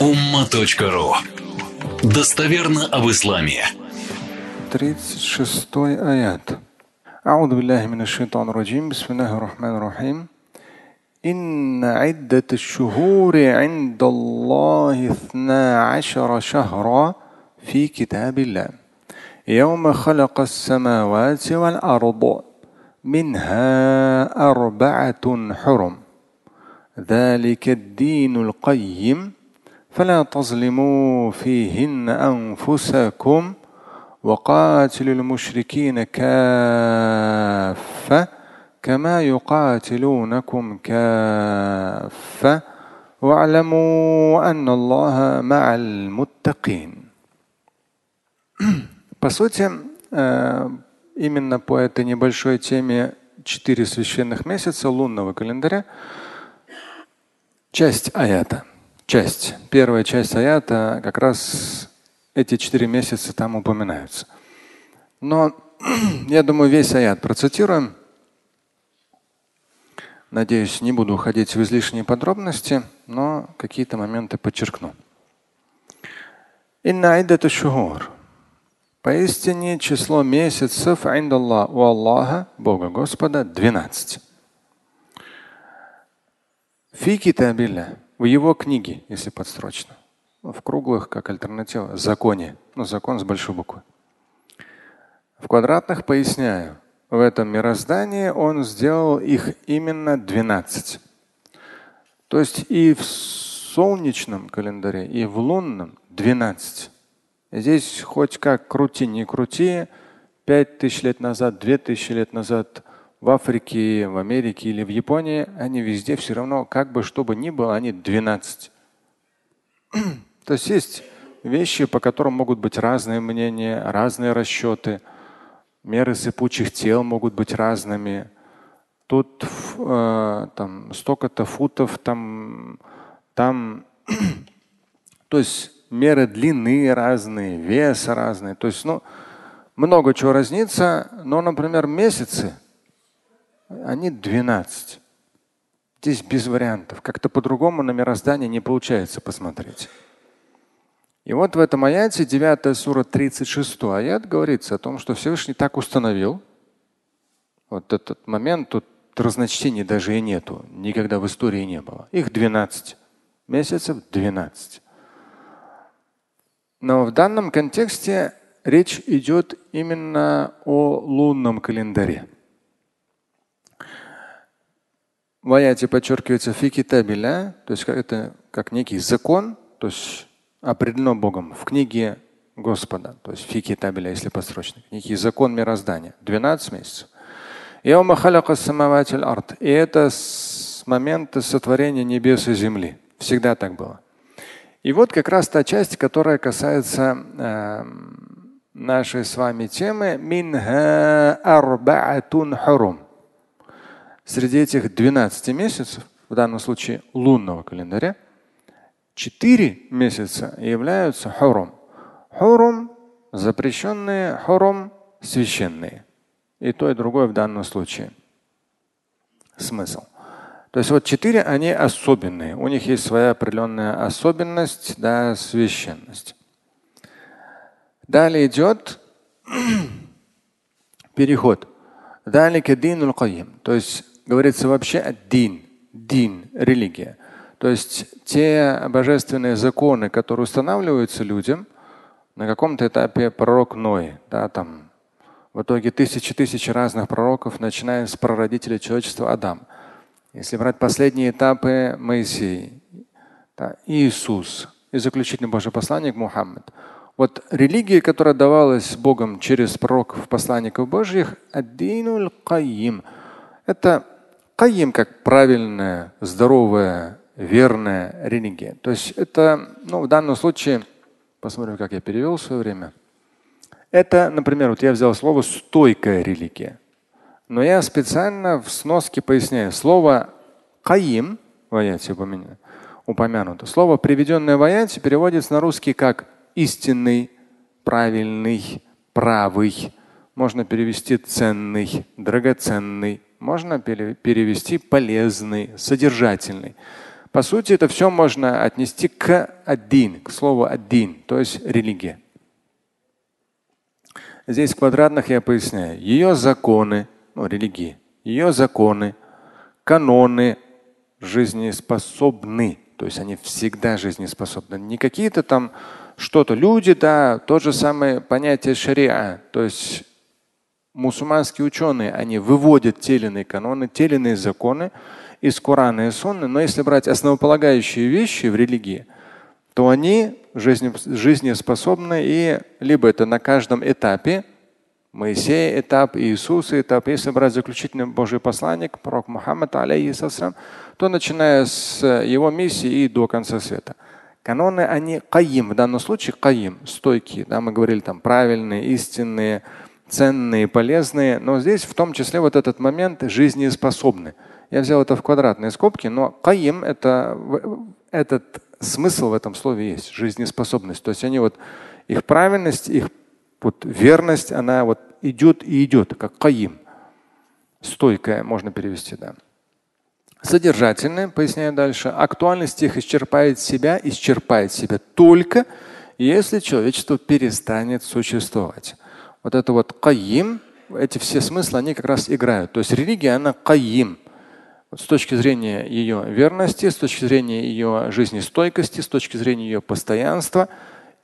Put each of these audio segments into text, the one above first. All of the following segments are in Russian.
umma.ru Достоверно об исламе. 36 аят. أعوذ بالله من الشيطان الرجيم بسم الله الرحمن الرحيم إن عدة الشهور عند الله اثنا عشر شهرا في كتاب الله يوم خلق السماوات والأرض منها أربعة حرم ذلك الدين القيم فلا تظلموا فيهن أنفسكم وقاتلوا المشركين كافة كما يقاتلونكم كافة واعلموا أن الله مع المتقين. По сути, именно по этой небольшой теме четыре священных месяца лунного календаря часть аята – часть, первая часть аята, как раз эти четыре месяца там упоминаются. Но я думаю, весь аят процитируем. Надеюсь, не буду уходить в излишние подробности, но какие-то моменты подчеркну. Инна айдату шухур. Поистине число месяцев индаллах у Аллаха, Бога Господа, 12. Фи китабилля в его книге, если подстрочно. В круглых, как альтернатива, законе. Ну, закон с большой буквы. В квадратных поясняю. В этом мироздании он сделал их именно 12. То есть и в солнечном календаре, и в лунном 12. Здесь хоть как крути, не крути, пять тысяч лет назад, две тысячи лет назад в Африке, в Америке или в Японии, они везде все равно, как бы что бы ни было, они 12. То есть есть вещи, по которым могут быть разные мнения, разные расчеты. Меры сыпучих тел могут быть разными. Тут э, там столько-то футов, там, там, то есть меры длины разные, вес разный. То есть, ну, много чего разнится, но, например, месяцы они 12. Здесь без вариантов. Как-то по-другому на мироздание не получается посмотреть. И вот в этом аяте, 9 сура 36 аят, говорится о том, что Всевышний так установил. Вот этот момент, тут разночтений даже и нету. Никогда в истории не было. Их 12. Месяцев 12. Но в данном контексте речь идет именно о лунном календаре. В аяте подчеркивается фикитабиля, то есть это как некий закон, то есть определено Богом в книге Господа, то есть фикитабиля, если посрочно, некий закон мироздания, 12 месяцев. И это с момента сотворения небес и земли. Всегда так было. И вот как раз та часть, которая касается э, нашей с вами темы. Минха арбаатун хурум. Среди этих 12 месяцев, в данном случае лунного календаря, 4 месяца являются хурум. Хурум – запрещенные, хурум – священные. И то, и другое в данном случае. Смысл. То есть вот четыре, они особенные. У них есть своя определенная особенность, да, священность. Далее идет переход. То есть говорится вообще дин, дин, религия. То есть те божественные законы, которые устанавливаются людям, на каком-то этапе пророк Ной, да, там в итоге тысячи тысяч разных пророков, начиная с прародителя человечества Адам. Если брать последние этапы Моисей, да, Иисус и заключительный Божий посланник Мухаммад. Вот религия, которая давалась Богом через пророков, посланников Божьих, это Каим как правильная, здоровая, верная религия. То есть это, ну, в данном случае, посмотрим, как я перевел в свое время. Это, например, вот я взял слово стойкая религия. Но я специально в сноске поясняю. Слово каим в аяте упомянуто. Слово, приведенное в аяте, переводится на русский как истинный, правильный, правый. Можно перевести ценный, драгоценный, можно перевести полезный, содержательный. По сути, это все можно отнести к один, к слову один, то есть религия. Здесь в квадратных я поясняю. Ее законы, ну, религии, ее законы, каноны жизнеспособны. То есть они всегда жизнеспособны. Не какие-то там что-то. Люди, да, то же самое понятие шариа. То есть мусульманские ученые, они выводят те или иные каноны, те или иные законы, из Корана и Сунны, но если брать основополагающие вещи в религии, то они жизнеспособны и либо это на каждом этапе, Моисея этап, Иисуса этап. Если брать заключительный Божий посланник, пророк Мухаммад, алейхиссалам, то начиная с его миссии и до конца света. Каноны, они каим, в данном случае каим, стойкие. Да, мы говорили там правильные, истинные, ценные, полезные. Но здесь в том числе вот этот момент жизнеспособны. Я взял это в квадратные скобки, но каим это этот смысл в этом слове есть, жизнеспособность. То есть они вот их правильность, их вот верность, она вот идет и идет, как каим. Стойкая, можно перевести, да. Содержательная, поясняю дальше, актуальность их исчерпает себя, исчерпает себя только если человечество перестанет существовать. Вот это вот каим, эти все смыслы, они как раз играют. То есть религия, она каим – с точки зрения ее верности, с точки зрения ее жизнестойкости, с точки зрения ее постоянства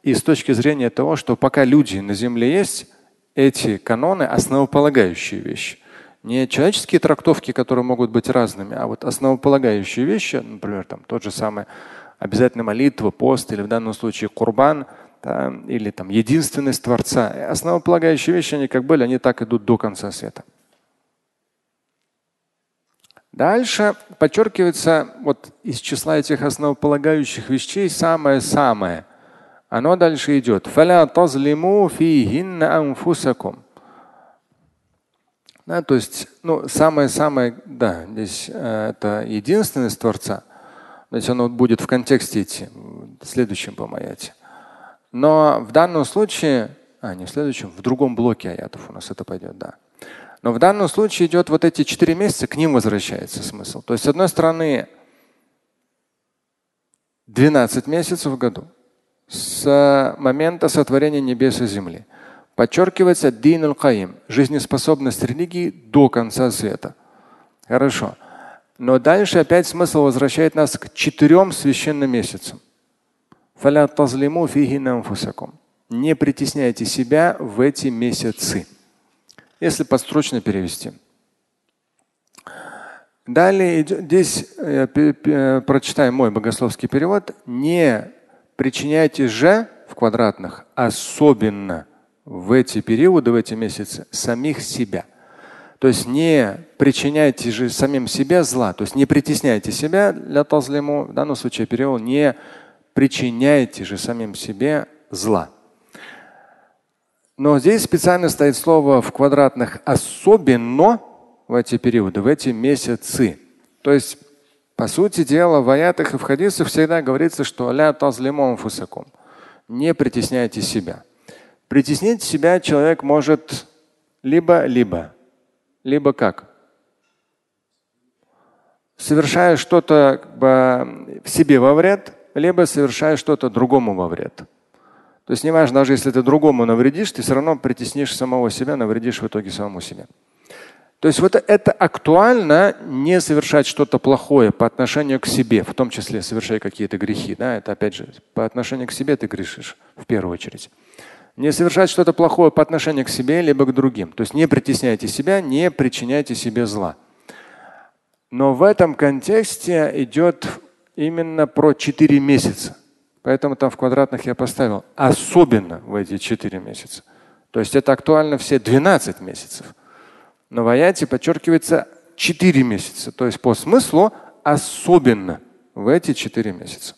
и с точки зрения того, что пока люди на земле есть, эти каноны основополагающие вещи. Не человеческие трактовки, которые могут быть разными, а вот основополагающие вещи, например, там тот же самый обязательная молитва, пост или в данном случае курбан, или там единственность Творца. Основополагающие вещи, они как были, они так идут до конца света. Дальше подчеркивается вот из числа этих основополагающих вещей самое-самое. Оно дальше идет. Да, то есть, ну, самое-самое, да, здесь э, это единственность Творца. Значит, оно будет в контексте идти, в следующем по аяте. Но в данном случае, а не в следующем, в другом блоке аятов у нас это пойдет, да. Но в данном случае идет вот эти четыре месяца, к ним возвращается смысл. То есть, с одной стороны, 12 месяцев в году с момента сотворения небес и земли. Подчеркивается дин аль-каим, жизнеспособность религии до конца света. Хорошо. Но дальше опять смысл возвращает нас к четырем священным месяцам. Не притесняйте себя в эти месяцы если подстрочно перевести. Далее здесь э, прочитаю мой богословский перевод. Не причиняйте же в квадратных, особенно в эти периоды, в эти месяцы, самих себя. То есть не причиняйте же самим себе зла, то есть не притесняйте себя для тазлиму, в данном случае перевод, не причиняйте же самим себе зла. Но здесь специально стоит слово в квадратных особенно в эти периоды, в эти месяцы. То есть, по сути дела, в аятах и в хадисах всегда говорится, что ля тазлимом фусакум. Не притесняйте себя. Притеснить себя человек может либо-либо. Либо как? Совершая что-то как бы, в себе во вред, либо совершая что-то другому во вред. То есть неважно, даже если ты другому навредишь, ты все равно притеснишь самого себя, навредишь в итоге самому себе. То есть вот это актуально не совершать что-то плохое по отношению к себе, в том числе совершая какие-то грехи. Да? Это опять же по отношению к себе ты грешишь в первую очередь. Не совершать что-то плохое по отношению к себе либо к другим. То есть не притесняйте себя, не причиняйте себе зла. Но в этом контексте идет именно про четыре месяца. Поэтому там в квадратных я поставил особенно в эти 4 месяца. То есть это актуально все 12 месяцев. Но в аяте подчеркивается 4 месяца. То есть по смыслу особенно в эти 4 месяца.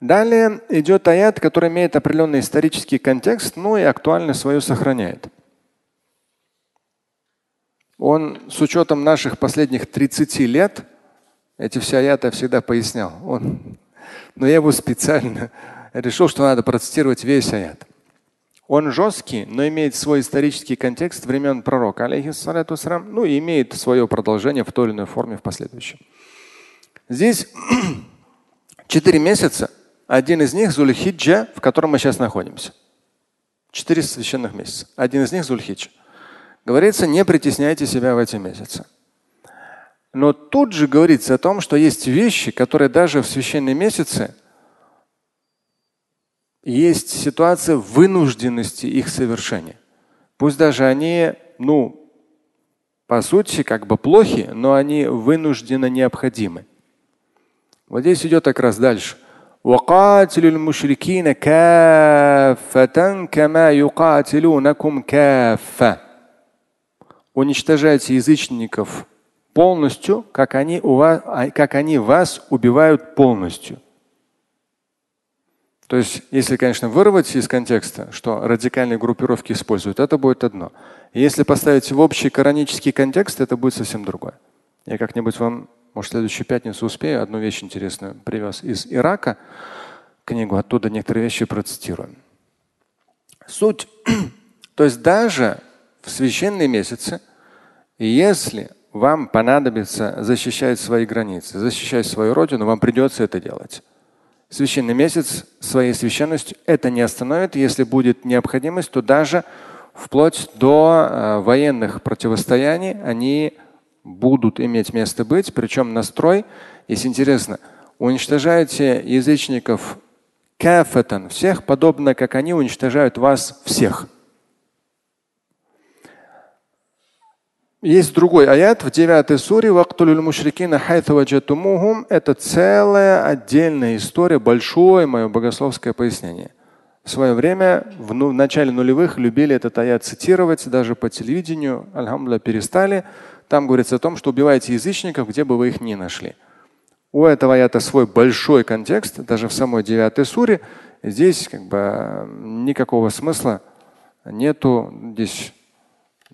Далее идет аят, который имеет определенный исторический контекст, но и актуальность свою сохраняет. Он с учетом наших последних 30 лет, эти все аяты я всегда пояснял, он но я его специально решил, что надо процитировать весь аят. Он жесткий, но имеет свой исторический контекст времен пророка, алейхиссалату ну и имеет свое продолжение в той или иной форме в последующем. Здесь четыре месяца. Один из них Зульхиджа, в котором мы сейчас находимся. Четыре священных месяца. Один из них Зульхиджа. Говорится, не притесняйте себя в эти месяцы. Но тут же говорится о том, что есть вещи, которые даже в священные месяцы есть ситуация вынужденности их совершения. Пусть даже они, ну, по сути, как бы плохи, но они вынужденно необходимы. Вот здесь идет как раз дальше. وقاتلوا المشركين كافة كما يقاتلونكم كافة. Уничтожайте язычников полностью, как они, у вас, как они вас убивают полностью. То есть, если, конечно, вырвать из контекста, что радикальные группировки используют, это будет одно. Если поставить в общий коранический контекст, это будет совсем другое. Я как-нибудь вам, может, в следующую пятницу успею, одну вещь интересную привез из Ирака, книгу, оттуда некоторые вещи процитирую. Суть. То есть даже в священные месяцы, если вам понадобится защищать свои границы, защищать свою родину, вам придется это делать. Священный месяц своей священностью это не остановит. Если будет необходимость, то даже вплоть до э, военных противостояний они будут иметь место быть. Причем настрой, если интересно, уничтожаете язычников кафатан, всех, подобно как они уничтожают вас всех. Есть другой аят в 9 суре Это целая отдельная история, большое мое богословское пояснение. В свое время, в, ну, в начале нулевых, любили этот аят цитировать, даже по телевидению, альхамдуля, перестали. Там говорится о том, что убивайте язычников, где бы вы их ни нашли. У этого аята свой большой контекст, даже в самой 9 суре. Здесь как бы никакого смысла нету. Здесь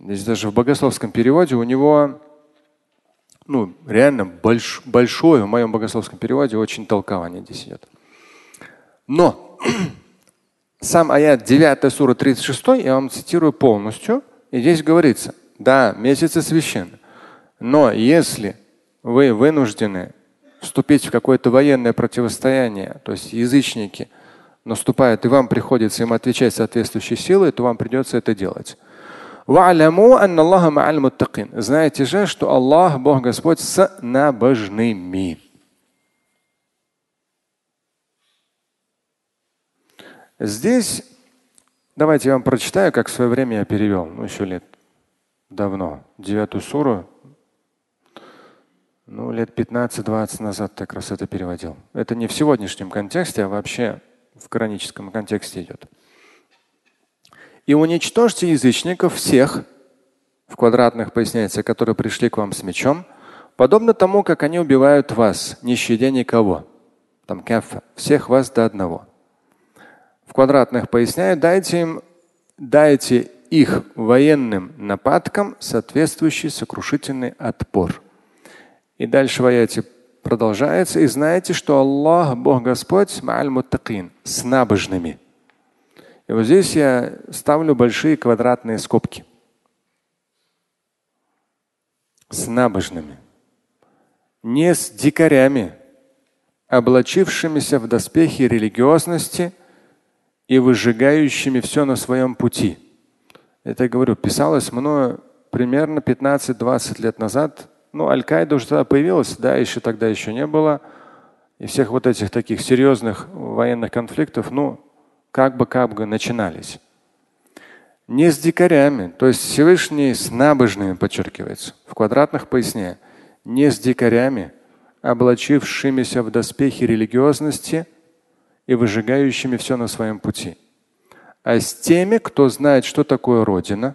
Здесь даже в богословском переводе у него ну, реально больш, большое, в моем богословском переводе очень толкование здесь идет. Но сам аят 9 сура 36, я вам цитирую полностью, и здесь говорится, да, месяцы священны, но если вы вынуждены вступить в какое-то военное противостояние, то есть язычники наступают, и вам приходится им отвечать соответствующей силой, то вам придется это делать. Знаете же, что Аллах, Бог Господь, с набожными. Здесь давайте я вам прочитаю, как в свое время я перевел, ну еще лет давно, девятую суру, ну, лет 15-20 назад как раз это переводил. Это не в сегодняшнем контексте, а вообще в кораническом контексте идет и уничтожьте язычников всех, в квадратных поясняется, которые пришли к вам с мечом, подобно тому, как они убивают вас, не щадя никого. Там кафа, всех вас до одного. В квадратных поясняет, дайте им, дайте их военным нападкам соответствующий сокрушительный отпор. И дальше в аяте продолжается. И знаете, что Аллах, Бог Господь, с набожными. И вот здесь я ставлю большие квадратные скобки. С набожными. Не с дикарями, облачившимися в доспехи религиозности и выжигающими все на своем пути. Это я говорю, писалось мною примерно 15-20 лет назад. Ну, Аль-Каида уже тогда появилась, да, еще тогда еще не было. И всех вот этих таких серьезных военных конфликтов, ну, как бы как бы начинались. Не с дикарями, то есть Всевышний с набожными подчеркивается, в квадратных поясне. Не с дикарями, облачившимися в доспехи религиозности и выжигающими все на своем пути, а с теми, кто знает, что такое Родина,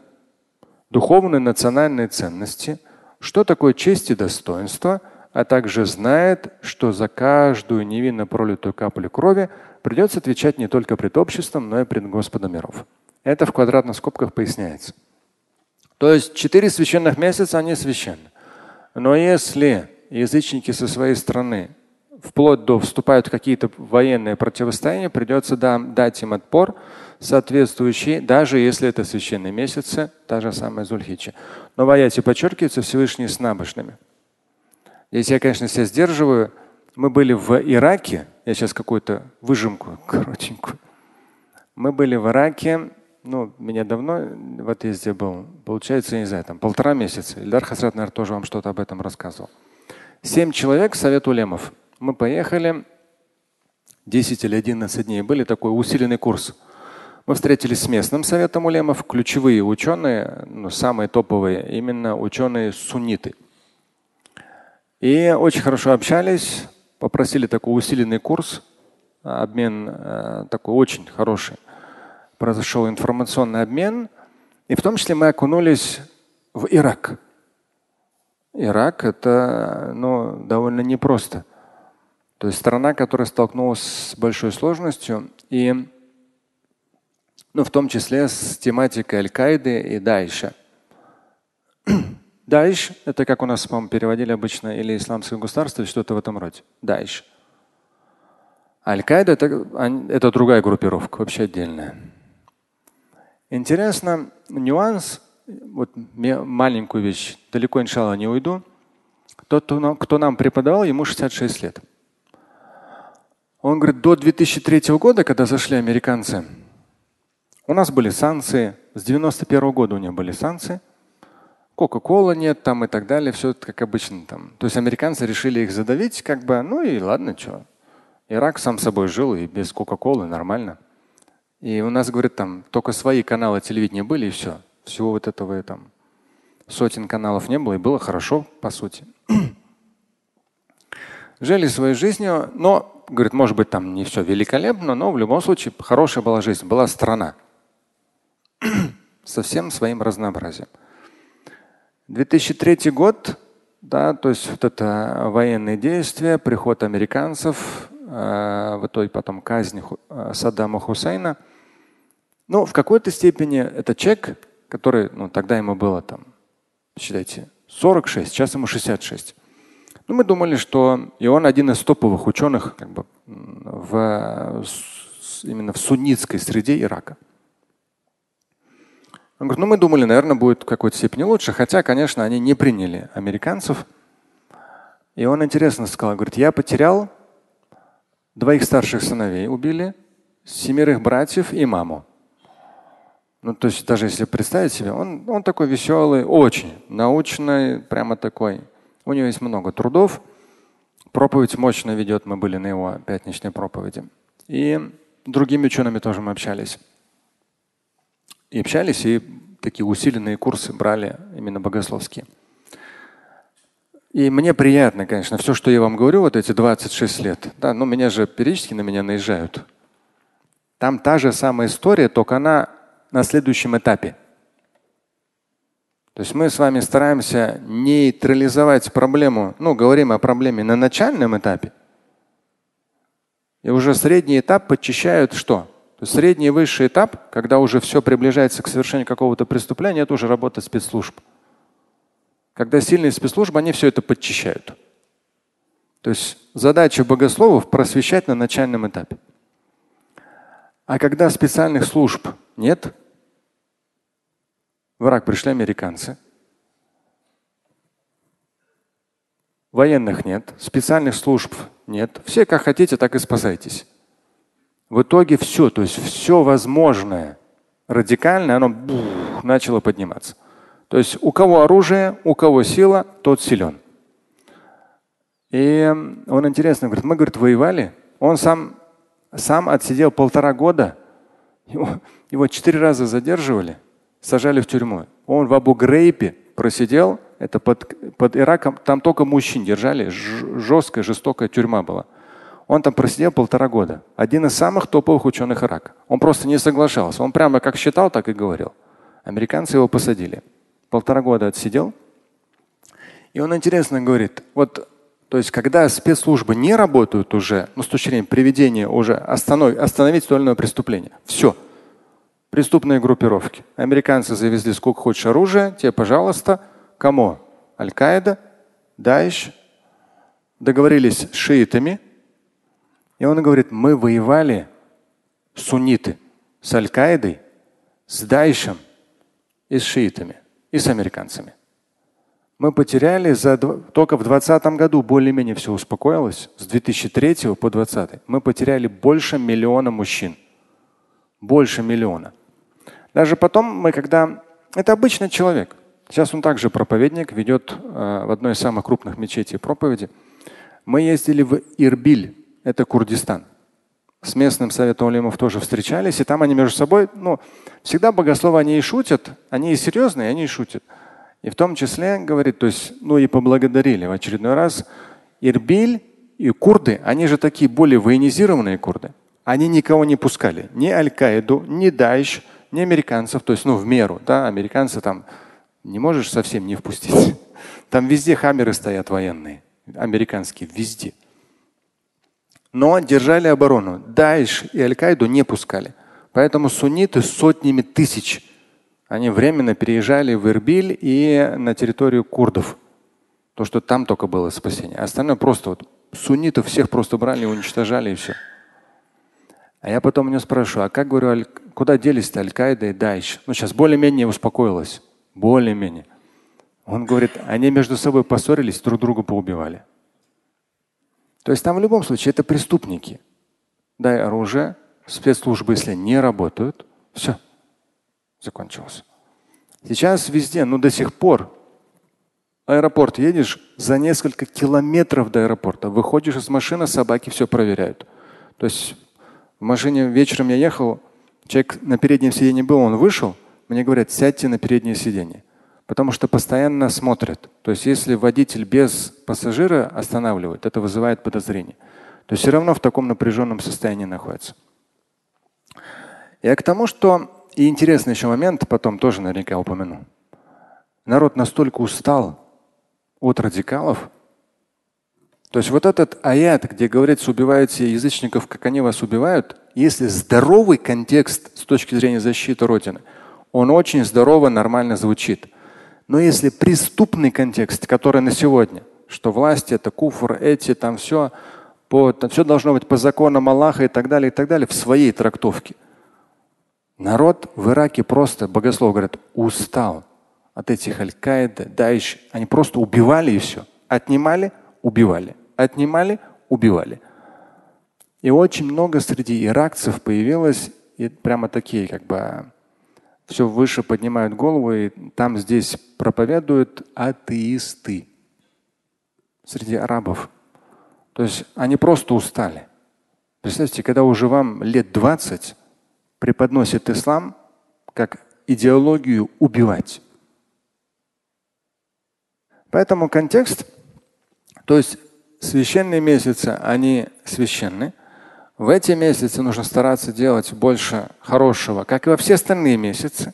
духовные национальные ценности, что такое честь и достоинство, а также знает, что за каждую невинно пролитую каплю крови придется отвечать не только пред обществом, но и пред Господом миров. Это в квадратных скобках поясняется. То есть четыре священных месяца, они священны. Но если язычники со своей стороны вплоть до вступают в какие-то военные противостояния, придется дать им отпор соответствующий, даже если это священные месяцы, та же самая Зульхича. Но в аяте подчеркивается Всевышний с набожными. Здесь я, конечно, себя сдерживаю, мы были в Ираке, я сейчас какую-то выжимку коротенькую. Мы были в Ираке, ну, меня давно в отъезде был, получается, не знаю, там полтора месяца. Ильдар Хасрат, наверное, тоже вам что-то об этом рассказывал. Семь человек, совет улемов. Мы поехали, 10 или 11 дней, были такой усиленный курс. Мы встретились с местным советом улемов, ключевые ученые, ну, самые топовые, именно ученые сунниты. И очень хорошо общались, попросили такой усиленный курс, обмен э, такой очень хороший. Произошел информационный обмен, и в том числе мы окунулись в Ирак. Ирак это ну, довольно непросто. То есть страна, которая столкнулась с большой сложностью и ну, в том числе с тематикой Аль-Каиды и Дайша. Дайш – это как у нас, по-моему, переводили обычно, или исламское государство, или что-то в этом роде. Дайш. Аль-Каида это, – это другая группировка, вообще отдельная. Интересно, нюанс, вот маленькую вещь, далеко, иншалла, не уйду. Тот, кто нам преподавал, ему 66 лет. Он говорит, до 2003 года, когда зашли американцы, у нас были санкции. С 91 года у них были санкции. Кока-кола нет там и так далее. Все как обычно там. То есть американцы решили их задавить, как бы, ну и ладно, что. Ирак сам собой жил и без Кока-колы нормально. И у нас, говорит, там только свои каналы телевидения были и все. Всего вот этого там сотен каналов не было и было хорошо, по сути. Жили своей жизнью, но, говорит, может быть, там не все великолепно, но в любом случае хорошая была жизнь, была страна со всем своим разнообразием. 2003 год, да, то есть вот это военные действия, приход американцев, э, в итоге потом казнь э, Саддама Хусейна. Ну, в какой-то степени это человек, который, ну, тогда ему было там, считайте, 46, сейчас ему 66. Ну, мы думали, что и он один из топовых ученых как бы, в, именно в суннитской среде Ирака. Он говорит, ну мы думали, наверное, будет в какой-то степени лучше, хотя, конечно, они не приняли американцев. И он интересно сказал, говорит, я потерял двоих старших сыновей, убили, семерых братьев и маму. Ну, то есть даже если представить себе, он, он такой веселый, очень научный, прямо такой. У него есть много трудов. Проповедь мощно ведет. Мы были на его пятничной проповеди. И другими учеными тоже мы общались и общались, и такие усиленные курсы брали именно богословские. И мне приятно, конечно, все, что я вам говорю, вот эти 26 лет. Да, ну меня же периодически на меня наезжают. Там та же самая история, только она на следующем этапе. То есть мы с вами стараемся нейтрализовать проблему, ну, говорим о проблеме на начальном этапе. И уже средний этап подчищают что? Средний и высший этап, когда уже все приближается к совершению какого-то преступления, это уже работа спецслужб. Когда сильные спецслужбы, они все это подчищают. То есть задача богословов просвещать на начальном этапе. А когда специальных служб нет, в Ирак пришли американцы, военных нет, специальных служб нет. Все как хотите, так и спасайтесь. В итоге все, то есть все возможное радикальное, оно бух, начало подниматься. То есть у кого оружие, у кого сила, тот силен. И он интересно говорит, мы, говорит, воевали. Он сам, сам отсидел полтора года. Его, его четыре раза задерживали, сажали в тюрьму. Он в Абу-Грейпе просидел, это под, под Ираком, там только мужчин держали, жесткая, жестокая тюрьма была. Он там просидел полтора года. Один из самых топовых ученых Ирака. Он просто не соглашался. Он прямо как считал, так и говорил. Американцы его посадили. Полтора года отсидел. И он интересно говорит, вот то есть, когда спецслужбы не работают уже, ну, с точки зрения приведения уже остановить, остановить то или иное преступление, все. Преступные группировки. Американцы завезли сколько хочешь оружия, тебе, пожалуйста, кому? Аль-Каида, Даиш. Договорились с шиитами, и он говорит, мы воевали сунниты с Аль-Каидой, с Дайшем и с шиитами, и с американцами. Мы потеряли за, только в 2020 году более-менее все успокоилось. С 2003 по 2020 мы потеряли больше миллиона мужчин. Больше миллиона. Даже потом мы, когда... Это обычный человек. Сейчас он также проповедник, ведет э, в одной из самых крупных мечетей проповеди. Мы ездили в Ирбиль, это Курдистан. С местным советом улемов тоже встречались, и там они между собой, ну, всегда богословы, они и шутят, они и серьезные, они и шутят. И в том числе, говорит, то есть, ну и поблагодарили в очередной раз. Ирбиль и курды, они же такие более военизированные курды. Они никого не пускали. Ни Аль-Каиду, ни Даиш, ни американцев. То есть, ну, в меру. Да, американцы там не можешь совсем не впустить. Там везде хаммеры стоят военные. Американские, везде. Но держали оборону. Даиш и Аль-Каиду не пускали. Поэтому сунниты сотнями тысяч они временно переезжали в Ирбиль и на территорию курдов. То, что там только было спасение. Остальное просто вот суннитов всех просто брали, уничтожали и все. А я потом у него спрашиваю, а как говорю, куда делись-то Аль-Каида и Дайш? Ну, сейчас более-менее успокоилась. Более-менее. Он говорит, они между собой поссорились, друг друга поубивали. То есть там в любом случае это преступники. Дай оружие, спецслужбы, если не работают, все, закончилось. Сейчас везде, ну до сих пор, аэропорт едешь, за несколько километров до аэропорта, выходишь из машины, собаки все проверяют. То есть в машине вечером я ехал, человек на переднем сиденье был, он вышел, мне говорят, сядьте на переднее сиденье. Потому что постоянно смотрят. То есть если водитель без пассажира останавливает, это вызывает подозрение. То все равно в таком напряженном состоянии находится. Я к тому, что и интересный еще момент, потом тоже наверняка упомяну. Народ настолько устал от радикалов. То есть вот этот аят, где говорится, убивайте язычников, как они вас убивают, если здоровый контекст с точки зрения защиты Родины, он очень здорово, нормально звучит. Но если преступный контекст, который на сегодня, что власти это куфр, эти там все, по, там все должно быть по законам Аллаха и так далее, и так далее, в своей трактовке. Народ в Ираке просто, богослов говорят, устал от этих Аль-Каида, Даиш. Они просто убивали и все. Отнимали, убивали. Отнимали, убивали. И очень много среди иракцев появилось и прямо такие, как бы все выше поднимают голову, и там здесь проповедуют атеисты среди арабов. То есть они просто устали. Представьте, когда уже вам лет 20, преподносит ислам как идеологию убивать. Поэтому контекст, то есть священные месяцы, они священны. В эти месяцы нужно стараться делать больше хорошего, как и во все остальные месяцы.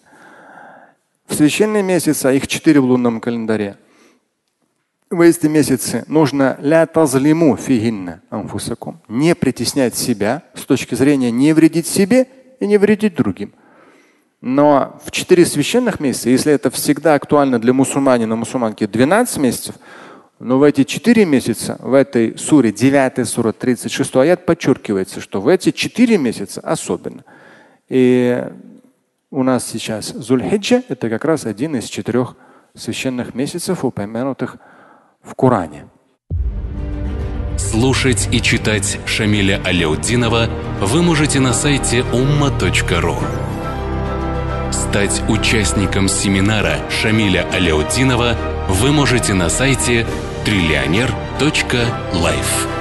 В священные месяцы, а их четыре в лунном календаре, в эти месяцы нужно ля тазлиму фигинна анфусакум, не притеснять себя с точки зрения не вредить себе и не вредить другим. Но в четыре священных месяца, если это всегда актуально для мусульманина, мусульманки 12 месяцев, но в эти четыре месяца, в этой суре, 9 сура, 36 аят, подчеркивается, что в эти четыре месяца особенно. И у нас сейчас Зульхиджа – это как раз один из четырех священных месяцев, упомянутых в Коране. Слушать и читать Шамиля Аляутдинова вы можете на сайте umma.ru. Стать участником семинара Шамиля Аляутдинова вы можете на сайте триллионер.life.